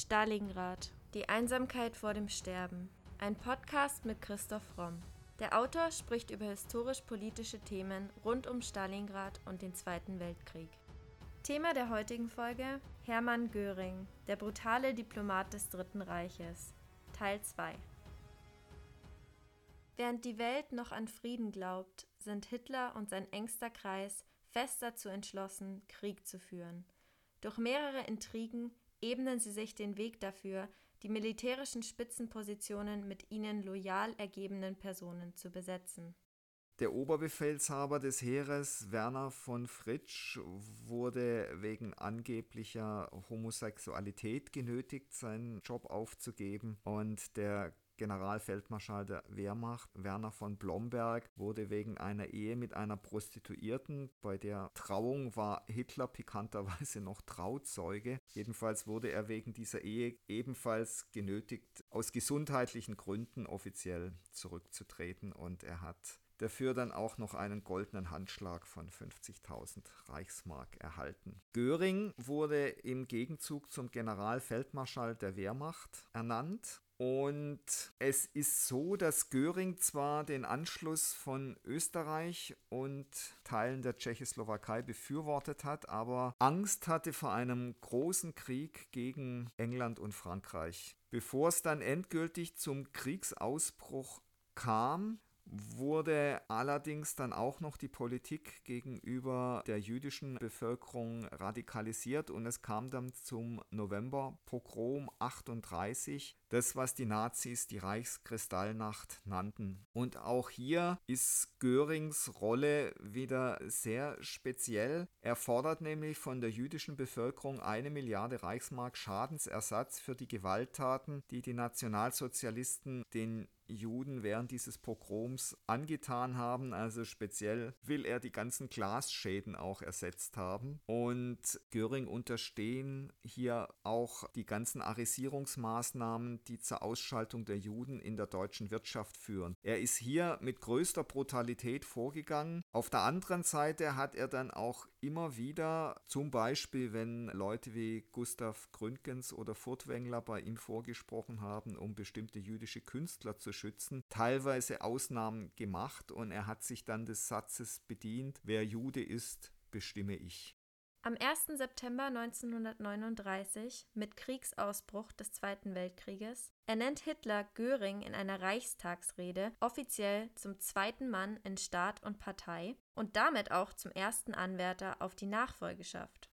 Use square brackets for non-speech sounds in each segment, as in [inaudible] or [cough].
Stalingrad. Die Einsamkeit vor dem Sterben. Ein Podcast mit Christoph Romm. Der Autor spricht über historisch-politische Themen rund um Stalingrad und den Zweiten Weltkrieg. Thema der heutigen Folge: Hermann Göring, der brutale Diplomat des Dritten Reiches. Teil 2. Während die Welt noch an Frieden glaubt, sind Hitler und sein engster Kreis fest dazu entschlossen, Krieg zu führen. Durch mehrere Intrigen ebnen sie sich den Weg dafür, die militärischen Spitzenpositionen mit ihnen loyal ergebenen Personen zu besetzen. Der Oberbefehlshaber des Heeres, Werner von Fritsch, wurde wegen angeblicher Homosexualität genötigt, seinen Job aufzugeben. Und der Generalfeldmarschall der Wehrmacht, Werner von Blomberg, wurde wegen einer Ehe mit einer Prostituierten, bei der Trauung war Hitler pikanterweise [laughs] noch Trauzeuge. Jedenfalls wurde er wegen dieser Ehe ebenfalls genötigt, aus gesundheitlichen Gründen offiziell zurückzutreten und er hat dafür dann auch noch einen goldenen Handschlag von 50.000 Reichsmark erhalten. Göring wurde im Gegenzug zum Generalfeldmarschall der Wehrmacht ernannt und es ist so, dass Göring zwar den Anschluss von Österreich und Teilen der Tschechoslowakei befürwortet hat, aber Angst hatte vor einem großen Krieg gegen England und Frankreich. Bevor es dann endgültig zum Kriegsausbruch kam, wurde allerdings dann auch noch die Politik gegenüber der jüdischen Bevölkerung radikalisiert und es kam dann zum November-Pogrom 38, das was die Nazis die Reichskristallnacht nannten. Und auch hier ist Görings Rolle wieder sehr speziell. Er fordert nämlich von der jüdischen Bevölkerung eine Milliarde Reichsmark Schadensersatz für die Gewalttaten, die die Nationalsozialisten den Juden während dieses Pogroms angetan haben. Also speziell will er die ganzen Glasschäden auch ersetzt haben. Und Göring unterstehen hier auch die ganzen Arisierungsmaßnahmen, die zur Ausschaltung der Juden in der deutschen Wirtschaft führen. Er ist hier mit größter Brutalität vorgegangen. Auf der anderen Seite hat er dann auch immer wieder, zum Beispiel wenn Leute wie Gustav Gründgens oder Furtwängler bei ihm vorgesprochen haben, um bestimmte jüdische Künstler zu schützen, teilweise Ausnahmen gemacht und er hat sich dann des Satzes bedient, wer Jude ist, bestimme ich. Am 1. September 1939, mit Kriegsausbruch des Zweiten Weltkrieges, ernennt Hitler Göring in einer Reichstagsrede offiziell zum zweiten Mann in Staat und Partei und damit auch zum ersten Anwärter auf die Nachfolgeschaft.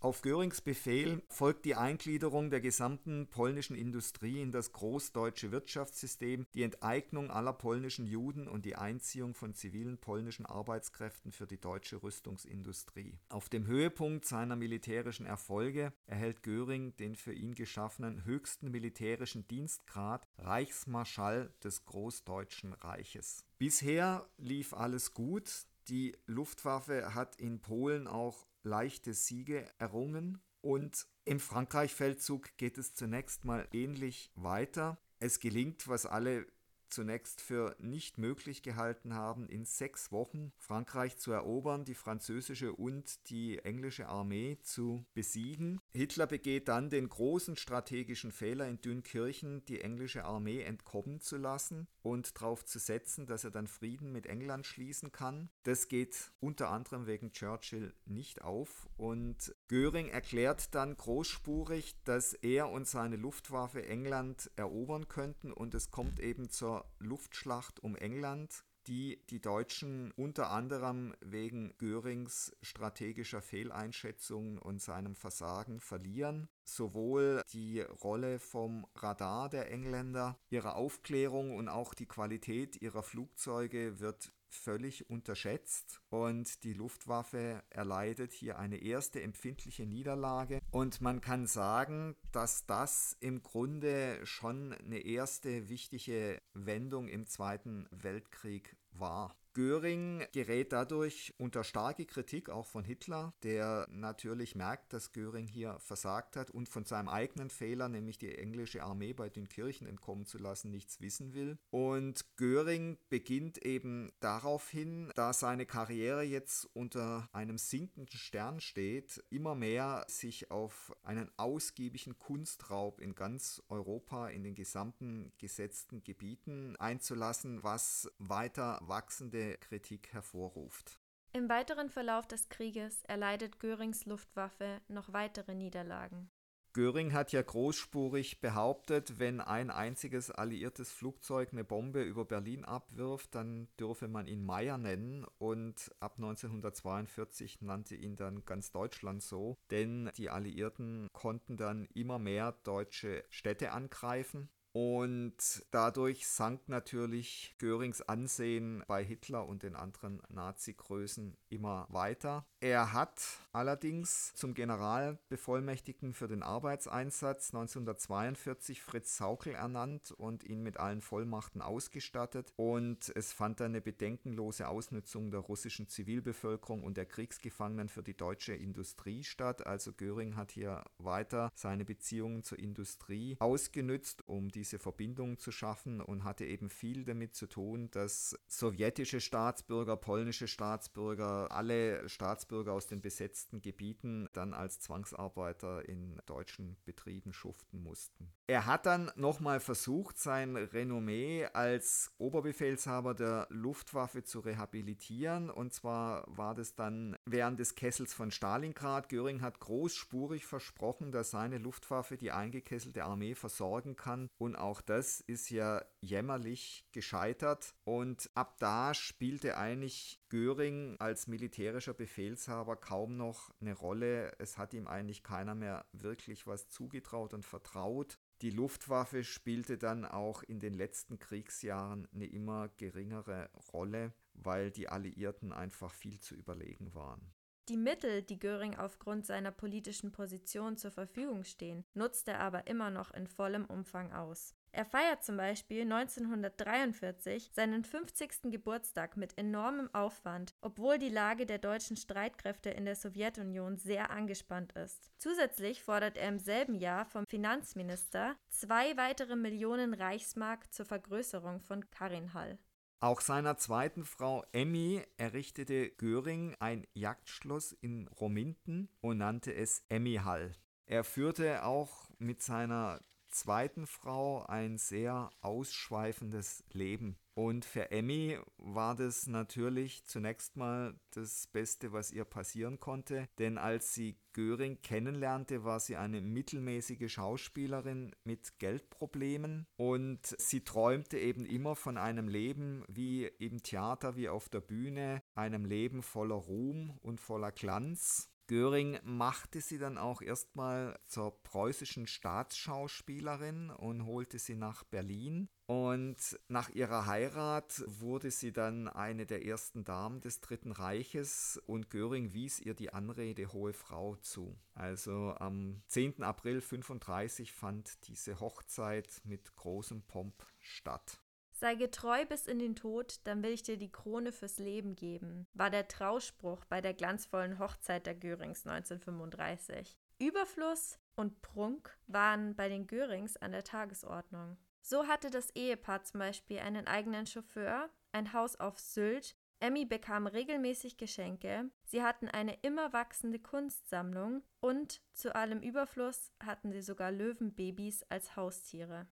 Auf Görings Befehl folgt die Eingliederung der gesamten polnischen Industrie in das großdeutsche Wirtschaftssystem, die Enteignung aller polnischen Juden und die Einziehung von zivilen polnischen Arbeitskräften für die deutsche Rüstungsindustrie. Auf dem Höhepunkt seiner militärischen Erfolge erhält Göring den für ihn geschaffenen höchsten militärischen Dienstgrad Reichsmarschall des Großdeutschen Reiches. Bisher lief alles gut, die Luftwaffe hat in Polen auch leichte Siege errungen und im Frankreich-Feldzug geht es zunächst mal ähnlich weiter. Es gelingt, was alle zunächst für nicht möglich gehalten haben, in sechs Wochen Frankreich zu erobern, die französische und die englische Armee zu besiegen. Hitler begeht dann den großen strategischen Fehler in Dünkirchen, die englische Armee entkommen zu lassen und darauf zu setzen, dass er dann Frieden mit England schließen kann. Das geht unter anderem wegen Churchill nicht auf und Göring erklärt dann großspurig, dass er und seine Luftwaffe England erobern könnten und es kommt eben zur Luftschlacht um England die die Deutschen unter anderem wegen Görings strategischer Fehleinschätzungen und seinem Versagen verlieren. Sowohl die Rolle vom Radar der Engländer, ihre Aufklärung und auch die Qualität ihrer Flugzeuge wird völlig unterschätzt und die Luftwaffe erleidet hier eine erste empfindliche Niederlage und man kann sagen, dass das im Grunde schon eine erste wichtige Wendung im Zweiten Weltkrieg war. Göring gerät dadurch unter starke Kritik auch von Hitler, der natürlich merkt, dass Göring hier versagt hat und von seinem eigenen Fehler, nämlich die englische Armee bei den Kirchen entkommen zu lassen, nichts wissen will. Und Göring beginnt eben daraufhin, da seine Karriere jetzt unter einem sinkenden Stern steht, immer mehr sich auf einen ausgiebigen Kunstraub in ganz Europa, in den gesamten gesetzten Gebieten einzulassen, was weiter wachsende Kritik hervorruft. Im weiteren Verlauf des Krieges erleidet Görings Luftwaffe noch weitere Niederlagen. Göring hat ja großspurig behauptet, wenn ein einziges alliiertes Flugzeug eine Bombe über Berlin abwirft, dann dürfe man ihn Meier nennen und ab 1942 nannte ihn dann ganz Deutschland so, denn die Alliierten konnten dann immer mehr deutsche Städte angreifen und dadurch sank natürlich Görings Ansehen bei Hitler und den anderen Nazi-Größen immer weiter. Er hat allerdings zum Generalbevollmächtigten für den Arbeitseinsatz 1942 Fritz Saukel ernannt und ihn mit allen Vollmachten ausgestattet. Und es fand eine bedenkenlose Ausnutzung der russischen Zivilbevölkerung und der Kriegsgefangenen für die deutsche Industrie statt. Also Göring hat hier weiter seine Beziehungen zur Industrie ausgenützt, um die diese Verbindung zu schaffen und hatte eben viel damit zu tun, dass sowjetische Staatsbürger, polnische Staatsbürger, alle Staatsbürger aus den besetzten Gebieten dann als Zwangsarbeiter in deutschen Betrieben schuften mussten. Er hat dann nochmal versucht, sein Renommee als Oberbefehlshaber der Luftwaffe zu rehabilitieren. Und zwar war das dann während des Kessels von Stalingrad. Göring hat großspurig versprochen, dass seine Luftwaffe die eingekesselte Armee versorgen kann und auch das ist ja jämmerlich gescheitert. Und ab da spielte eigentlich Göring als militärischer Befehlshaber kaum noch eine Rolle. Es hat ihm eigentlich keiner mehr wirklich was zugetraut und vertraut. Die Luftwaffe spielte dann auch in den letzten Kriegsjahren eine immer geringere Rolle, weil die Alliierten einfach viel zu überlegen waren. Die Mittel, die Göring aufgrund seiner politischen Position zur Verfügung stehen, nutzt er aber immer noch in vollem Umfang aus. Er feiert zum Beispiel 1943 seinen 50. Geburtstag mit enormem Aufwand, obwohl die Lage der deutschen Streitkräfte in der Sowjetunion sehr angespannt ist. Zusätzlich fordert er im selben Jahr vom Finanzminister zwei weitere Millionen Reichsmark zur Vergrößerung von Karinhall. Auch seiner zweiten Frau Emmy errichtete Göring ein Jagdschloss in Rominten und nannte es Emmy Hall. Er führte auch mit seiner zweiten Frau ein sehr ausschweifendes Leben. Und für Emmy war das natürlich zunächst mal das Beste, was ihr passieren konnte, denn als sie Göring kennenlernte, war sie eine mittelmäßige Schauspielerin mit Geldproblemen und sie träumte eben immer von einem Leben wie im Theater, wie auf der Bühne, einem Leben voller Ruhm und voller Glanz. Göring machte sie dann auch erstmal zur preußischen Staatsschauspielerin und holte sie nach Berlin. Und nach ihrer Heirat wurde sie dann eine der ersten Damen des Dritten Reiches und Göring wies ihr die Anrede Hohe Frau zu. Also am 10. April 1935 fand diese Hochzeit mit großem Pomp statt. Sei getreu bis in den Tod, dann will ich dir die Krone fürs Leben geben, war der Trauspruch bei der glanzvollen Hochzeit der Görings 1935. Überfluss und Prunk waren bei den Görings an der Tagesordnung. So hatte das Ehepaar zum Beispiel einen eigenen Chauffeur, ein Haus auf Sylt, Emmy bekam regelmäßig Geschenke, sie hatten eine immer wachsende Kunstsammlung und zu allem Überfluss hatten sie sogar Löwenbabys als Haustiere.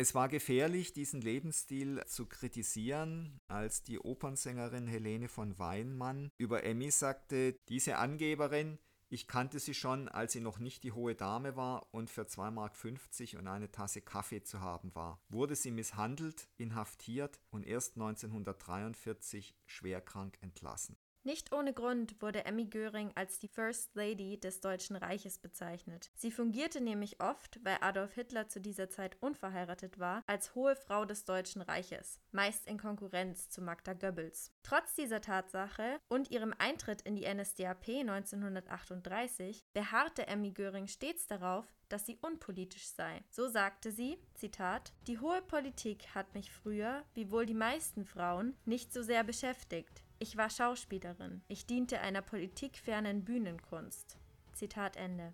Es war gefährlich, diesen Lebensstil zu kritisieren, als die Opernsängerin Helene von Weinmann über Emmy sagte, diese Angeberin, ich kannte sie schon, als sie noch nicht die hohe Dame war und für 2,50 Mark und eine Tasse Kaffee zu haben war. Wurde sie misshandelt, inhaftiert und erst 1943 schwerkrank entlassen. Nicht ohne Grund wurde Emmy Göring als die First Lady des Deutschen Reiches bezeichnet. Sie fungierte nämlich oft, weil Adolf Hitler zu dieser Zeit unverheiratet war, als hohe Frau des Deutschen Reiches, meist in Konkurrenz zu Magda Goebbels. Trotz dieser Tatsache und ihrem Eintritt in die NSDAP 1938 beharrte Emmy Göring stets darauf, dass sie unpolitisch sei. So sagte sie, Zitat, Die hohe Politik hat mich früher, wie wohl die meisten Frauen, nicht so sehr beschäftigt. Ich war Schauspielerin. Ich diente einer politikfernen Bühnenkunst. Zitat Ende.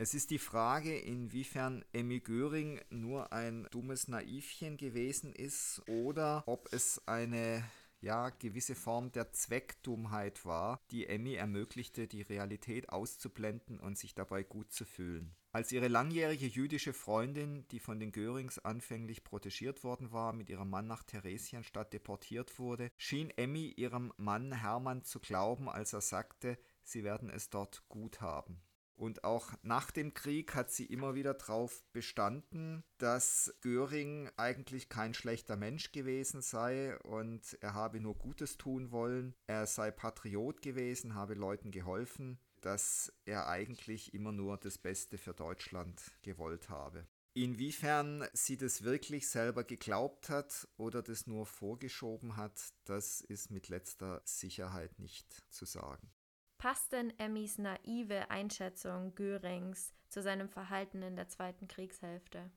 Es ist die Frage, inwiefern Emmy Göring nur ein dummes Naivchen gewesen ist oder ob es eine ja, gewisse Form der Zweckdummheit war, die Emmy ermöglichte, die Realität auszublenden und sich dabei gut zu fühlen. Als ihre langjährige jüdische Freundin, die von den Görings anfänglich protegiert worden war, mit ihrem Mann nach Theresienstadt deportiert wurde, schien Emmy ihrem Mann Hermann zu glauben, als er sagte, sie werden es dort gut haben. Und auch nach dem Krieg hat sie immer wieder darauf bestanden, dass Göring eigentlich kein schlechter Mensch gewesen sei und er habe nur Gutes tun wollen. Er sei Patriot gewesen, habe Leuten geholfen, dass er eigentlich immer nur das Beste für Deutschland gewollt habe. Inwiefern sie das wirklich selber geglaubt hat oder das nur vorgeschoben hat, das ist mit letzter Sicherheit nicht zu sagen. Passt denn Emmys naive Einschätzung Görings zu seinem Verhalten in der zweiten Kriegshälfte?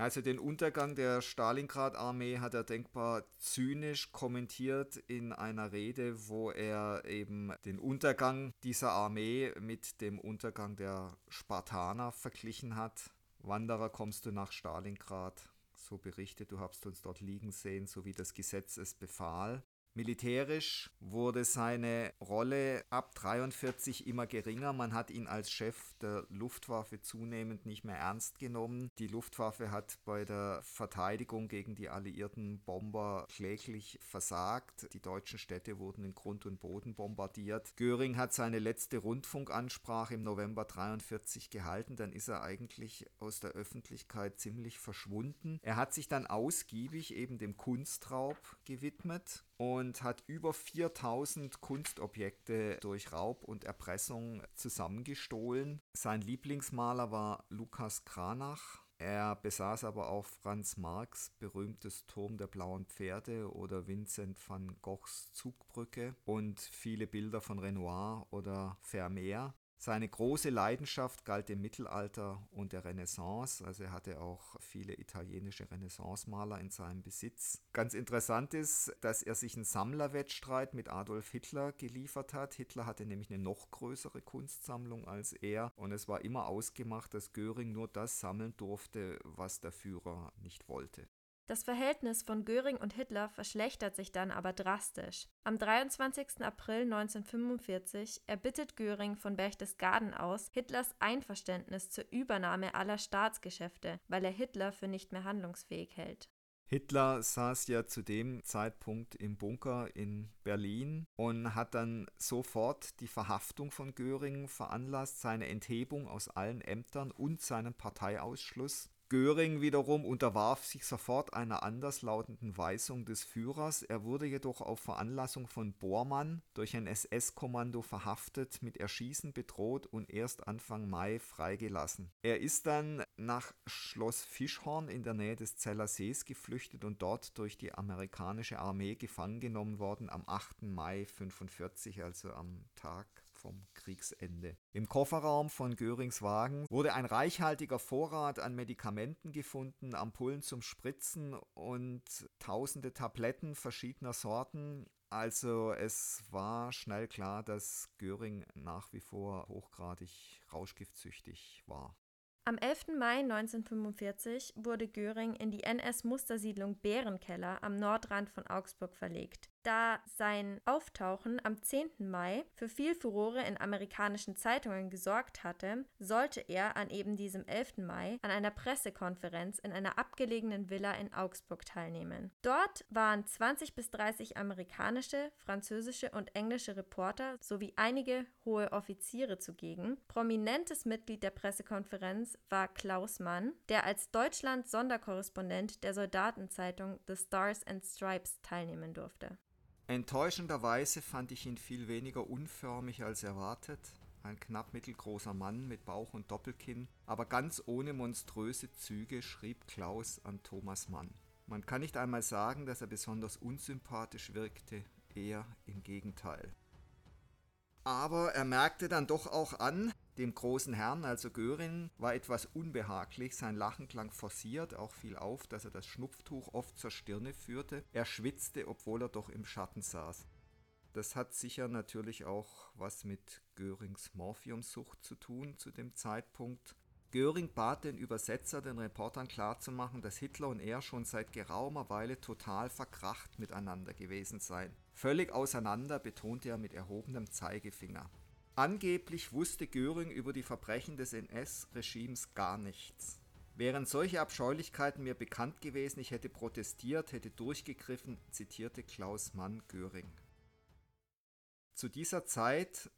Also den Untergang der Stalingrad-Armee hat er denkbar zynisch kommentiert in einer Rede, wo er eben den Untergang dieser Armee mit dem Untergang der Spartaner verglichen hat. Wanderer kommst du nach Stalingrad, so berichtet, du hast uns dort liegen sehen, so wie das Gesetz es befahl. Militärisch wurde seine Rolle ab 43 immer geringer. Man hat ihn als Chef der Luftwaffe zunehmend nicht mehr ernst genommen. Die Luftwaffe hat bei der Verteidigung gegen die alliierten Bomber kläglich versagt. Die deutschen Städte wurden in Grund und Boden bombardiert. Göring hat seine letzte Rundfunkansprache im November 43 gehalten. Dann ist er eigentlich aus der Öffentlichkeit ziemlich verschwunden. Er hat sich dann ausgiebig eben dem Kunstraub gewidmet und hat über 4000 Kunstobjekte durch Raub und Erpressung zusammengestohlen. Sein Lieblingsmaler war Lukas Kranach. Er besaß aber auch Franz Marx berühmtes Turm der blauen Pferde oder Vincent van Goghs Zugbrücke und viele Bilder von Renoir oder Vermeer. Seine große Leidenschaft galt dem Mittelalter und der Renaissance, also er hatte auch viele italienische Renaissance-Maler in seinem Besitz. Ganz interessant ist, dass er sich einen Sammlerwettstreit mit Adolf Hitler geliefert hat. Hitler hatte nämlich eine noch größere Kunstsammlung als er und es war immer ausgemacht, dass Göring nur das sammeln durfte, was der Führer nicht wollte. Das Verhältnis von Göring und Hitler verschlechtert sich dann aber drastisch. Am 23. April 1945 erbittet Göring von Berchtesgaden aus Hitlers Einverständnis zur Übernahme aller Staatsgeschäfte, weil er Hitler für nicht mehr handlungsfähig hält. Hitler saß ja zu dem Zeitpunkt im Bunker in Berlin und hat dann sofort die Verhaftung von Göring veranlasst, seine Enthebung aus allen Ämtern und seinen Parteiausschluss. Göring wiederum unterwarf sich sofort einer anderslautenden Weisung des Führers. Er wurde jedoch auf Veranlassung von Bormann durch ein SS-Kommando verhaftet, mit Erschießen bedroht und erst Anfang Mai freigelassen. Er ist dann nach Schloss Fischhorn in der Nähe des Zeller Sees geflüchtet und dort durch die amerikanische Armee gefangen genommen worden am 8. Mai 1945, also am Tag vom Kriegsende. Im Kofferraum von Görings Wagen wurde ein reichhaltiger Vorrat an Medikamenten gefunden, Ampullen zum Spritzen und tausende Tabletten verschiedener Sorten. Also es war schnell klar, dass Göring nach wie vor hochgradig rauschgiftsüchtig war. Am 11. Mai 1945 wurde Göring in die NS-Mustersiedlung Bärenkeller am Nordrand von Augsburg verlegt. Da sein Auftauchen am 10. Mai für viel Furore in amerikanischen Zeitungen gesorgt hatte, sollte er an eben diesem 11. Mai an einer Pressekonferenz in einer abgelegenen Villa in Augsburg teilnehmen. Dort waren 20 bis 30 amerikanische, französische und englische Reporter sowie einige hohe Offiziere zugegen. Prominentes Mitglied der Pressekonferenz war Klaus Mann, der als Deutschland-Sonderkorrespondent der Soldatenzeitung The Stars and Stripes teilnehmen durfte. Enttäuschenderweise fand ich ihn viel weniger unförmig als erwartet. Ein knapp mittelgroßer Mann mit Bauch und Doppelkinn, aber ganz ohne monströse Züge, schrieb Klaus an Thomas Mann. Man kann nicht einmal sagen, dass er besonders unsympathisch wirkte, eher im Gegenteil. Aber er merkte dann doch auch an, dem großen Herrn, also Göring, war etwas unbehaglich, sein Lachen klang forciert, auch fiel auf, dass er das Schnupftuch oft zur Stirne führte. Er schwitzte, obwohl er doch im Schatten saß. Das hat sicher natürlich auch was mit Görings Morphiumsucht zu tun zu dem Zeitpunkt. Göring bat den Übersetzer, den Reportern klarzumachen, dass Hitler und er schon seit geraumer Weile total verkracht miteinander gewesen seien. Völlig auseinander, betonte er mit erhobenem Zeigefinger. Angeblich wusste Göring über die Verbrechen des NS-Regimes gar nichts. Wären solche Abscheulichkeiten mir bekannt gewesen, ich hätte protestiert, hätte durchgegriffen, zitierte Klaus Mann Göring. Zu dieser Zeit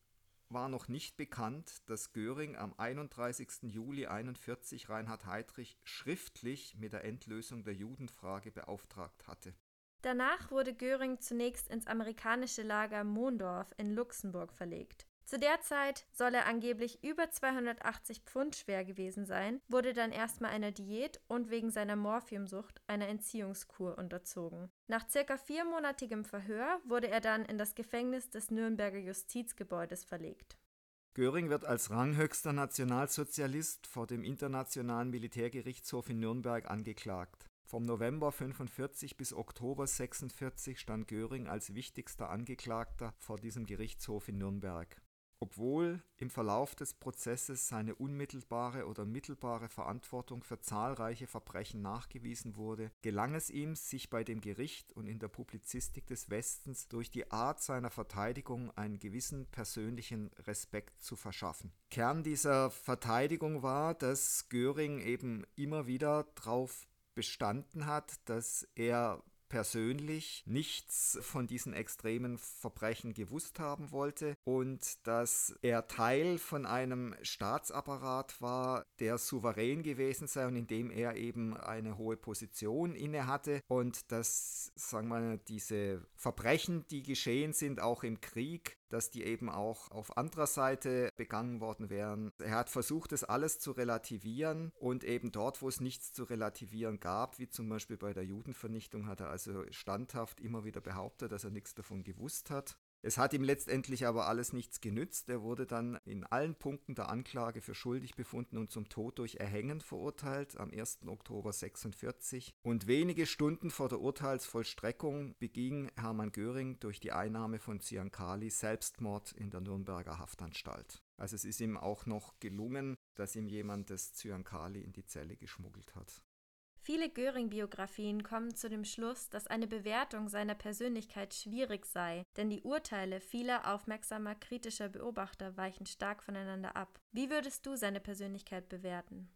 war noch nicht bekannt, dass Göring am 31. Juli 1941 Reinhard Heydrich schriftlich mit der Endlösung der Judenfrage beauftragt hatte. Danach wurde Göring zunächst ins amerikanische Lager Mondorf in Luxemburg verlegt. Zu der Zeit soll er angeblich über 280 Pfund schwer gewesen sein, wurde dann erstmal einer Diät und wegen seiner Morphiumsucht einer Entziehungskur unterzogen. Nach circa viermonatigem Verhör wurde er dann in das Gefängnis des Nürnberger Justizgebäudes verlegt. Göring wird als ranghöchster Nationalsozialist vor dem Internationalen Militärgerichtshof in Nürnberg angeklagt. Vom November 45 bis Oktober 46 stand Göring als wichtigster Angeklagter vor diesem Gerichtshof in Nürnberg. Obwohl im Verlauf des Prozesses seine unmittelbare oder mittelbare Verantwortung für zahlreiche Verbrechen nachgewiesen wurde, gelang es ihm, sich bei dem Gericht und in der Publizistik des Westens durch die Art seiner Verteidigung einen gewissen persönlichen Respekt zu verschaffen. Kern dieser Verteidigung war, dass Göring eben immer wieder darauf bestanden hat, dass er persönlich nichts von diesen extremen Verbrechen gewusst haben wollte und dass er Teil von einem Staatsapparat war, der souverän gewesen sei und in dem er eben eine hohe Position inne hatte und dass, sagen wir mal, diese Verbrechen, die geschehen sind, auch im Krieg, dass die eben auch auf anderer Seite begangen worden wären. Er hat versucht, das alles zu relativieren und eben dort, wo es nichts zu relativieren gab, wie zum Beispiel bei der Judenvernichtung, hat er also standhaft immer wieder behauptet, dass er nichts davon gewusst hat. Es hat ihm letztendlich aber alles nichts genützt. Er wurde dann in allen Punkten der Anklage für schuldig befunden und zum Tod durch Erhängen verurteilt am 1. Oktober 46. Und wenige Stunden vor der Urteilsvollstreckung beging Hermann Göring durch die Einnahme von Ziankali Selbstmord in der Nürnberger Haftanstalt. Also es ist ihm auch noch gelungen, dass ihm jemand das Zyankali in die Zelle geschmuggelt hat. Viele Göring-Biografien kommen zu dem Schluss, dass eine Bewertung seiner Persönlichkeit schwierig sei, denn die Urteile vieler aufmerksamer kritischer Beobachter weichen stark voneinander ab. Wie würdest du seine Persönlichkeit bewerten?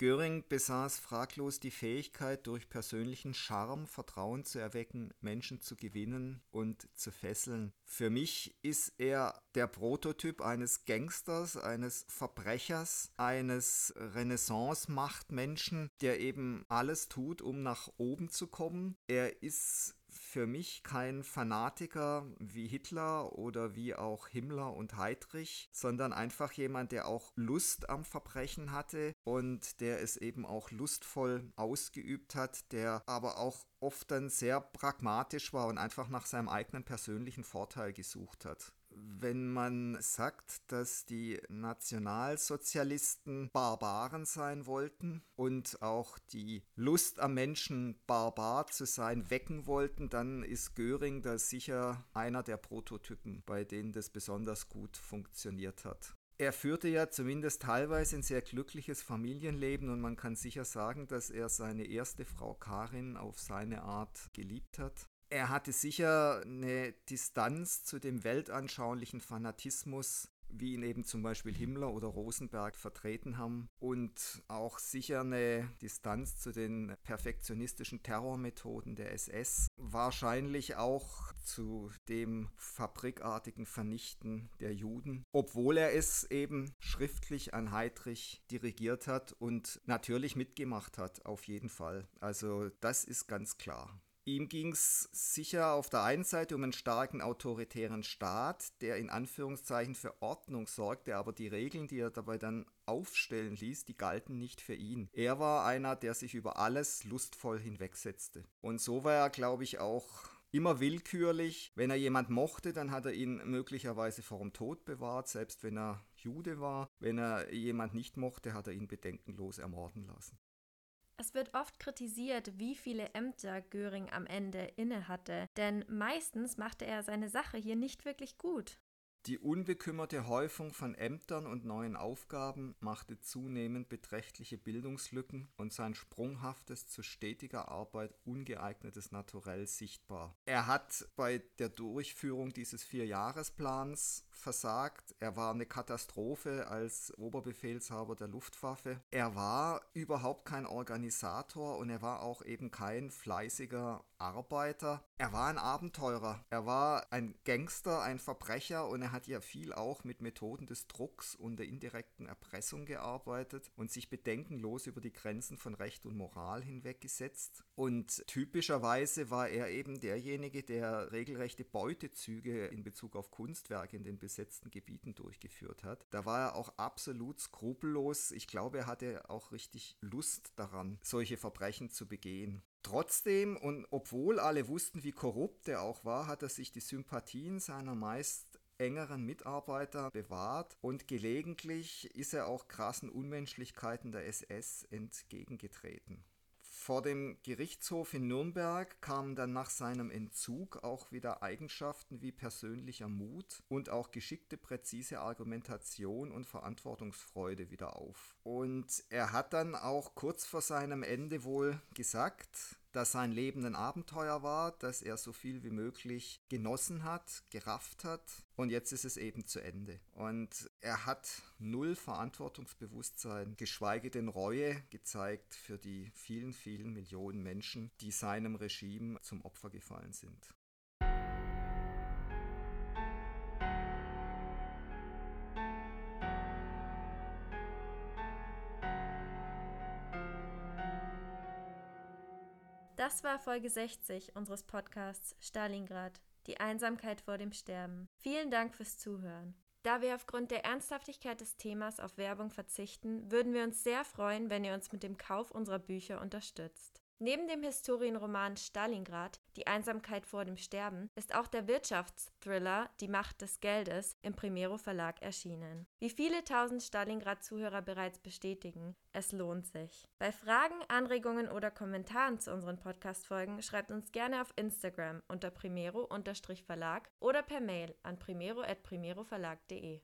Göring besaß fraglos die Fähigkeit, durch persönlichen Charme Vertrauen zu erwecken, Menschen zu gewinnen und zu fesseln. Für mich ist er der Prototyp eines Gangsters, eines Verbrechers, eines Renaissance-Machtmenschen, der eben alles tut, um nach oben zu kommen. Er ist für mich kein Fanatiker wie Hitler oder wie auch Himmler und Heydrich, sondern einfach jemand, der auch Lust am Verbrechen hatte und der es eben auch lustvoll ausgeübt hat, der aber auch oft dann sehr pragmatisch war und einfach nach seinem eigenen persönlichen Vorteil gesucht hat wenn man sagt, dass die Nationalsozialisten Barbaren sein wollten und auch die Lust am Menschen, barbar zu sein, wecken wollten, dann ist Göring da sicher einer der Prototypen, bei denen das besonders gut funktioniert hat. Er führte ja zumindest teilweise ein sehr glückliches Familienleben und man kann sicher sagen, dass er seine erste Frau Karin auf seine Art geliebt hat. Er hatte sicher eine Distanz zu dem weltanschaulichen Fanatismus, wie ihn eben zum Beispiel Himmler oder Rosenberg vertreten haben und auch sicher eine Distanz zu den perfektionistischen Terrormethoden der SS, wahrscheinlich auch zu dem fabrikartigen Vernichten der Juden, obwohl er es eben schriftlich an Heydrich dirigiert hat und natürlich mitgemacht hat, auf jeden Fall. Also das ist ganz klar. Ihm ging es sicher auf der einen Seite um einen starken autoritären Staat, der in Anführungszeichen für Ordnung sorgte, aber die Regeln, die er dabei dann aufstellen ließ, die galten nicht für ihn. Er war einer, der sich über alles lustvoll hinwegsetzte. Und so war er, glaube ich, auch immer willkürlich. Wenn er jemand mochte, dann hat er ihn möglicherweise vor dem Tod bewahrt, selbst wenn er Jude war. Wenn er jemand nicht mochte, hat er ihn bedenkenlos ermorden lassen. Es wird oft kritisiert, wie viele Ämter Göring am Ende innehatte, denn meistens machte er seine Sache hier nicht wirklich gut. Die unbekümmerte Häufung von Ämtern und neuen Aufgaben machte zunehmend beträchtliche Bildungslücken und sein sprunghaftes, zu stetiger Arbeit ungeeignetes Naturell sichtbar. Er hat bei der Durchführung dieses Vierjahresplans versagt. Er war eine Katastrophe als Oberbefehlshaber der Luftwaffe. Er war überhaupt kein Organisator und er war auch eben kein fleißiger Arbeiter. Er war ein Abenteurer. Er war ein Gangster, ein Verbrecher und hat ja viel auch mit Methoden des Drucks und der indirekten Erpressung gearbeitet und sich bedenkenlos über die Grenzen von Recht und Moral hinweggesetzt. Und typischerweise war er eben derjenige, der regelrechte Beutezüge in Bezug auf Kunstwerke in den besetzten Gebieten durchgeführt hat. Da war er auch absolut skrupellos. Ich glaube, er hatte auch richtig Lust daran, solche Verbrechen zu begehen. Trotzdem und obwohl alle wussten, wie korrupt er auch war, hat er sich die Sympathien seiner meist engeren Mitarbeiter bewahrt und gelegentlich ist er auch krassen Unmenschlichkeiten der SS entgegengetreten. Vor dem Gerichtshof in Nürnberg kamen dann nach seinem Entzug auch wieder Eigenschaften wie persönlicher Mut und auch geschickte, präzise Argumentation und Verantwortungsfreude wieder auf. Und er hat dann auch kurz vor seinem Ende wohl gesagt, dass sein Leben ein Abenteuer war, dass er so viel wie möglich genossen hat, gerafft hat und jetzt ist es eben zu Ende. Und er hat null Verantwortungsbewusstsein, geschweige denn Reue gezeigt für die vielen, vielen Millionen Menschen, die seinem Regime zum Opfer gefallen sind. Das war Folge 60 unseres Podcasts Stalingrad, die Einsamkeit vor dem Sterben. Vielen Dank fürs Zuhören. Da wir aufgrund der Ernsthaftigkeit des Themas auf Werbung verzichten, würden wir uns sehr freuen, wenn ihr uns mit dem Kauf unserer Bücher unterstützt. Neben dem Historienroman Stalingrad, Die Einsamkeit vor dem Sterben, ist auch der Wirtschaftsthriller Die Macht des Geldes im Primero Verlag erschienen. Wie viele tausend Stalingrad-Zuhörer bereits bestätigen, es lohnt sich. Bei Fragen, Anregungen oder Kommentaren zu unseren Podcast-Folgen schreibt uns gerne auf Instagram unter primero-verlag oder per Mail an primero.primeroverlag.de.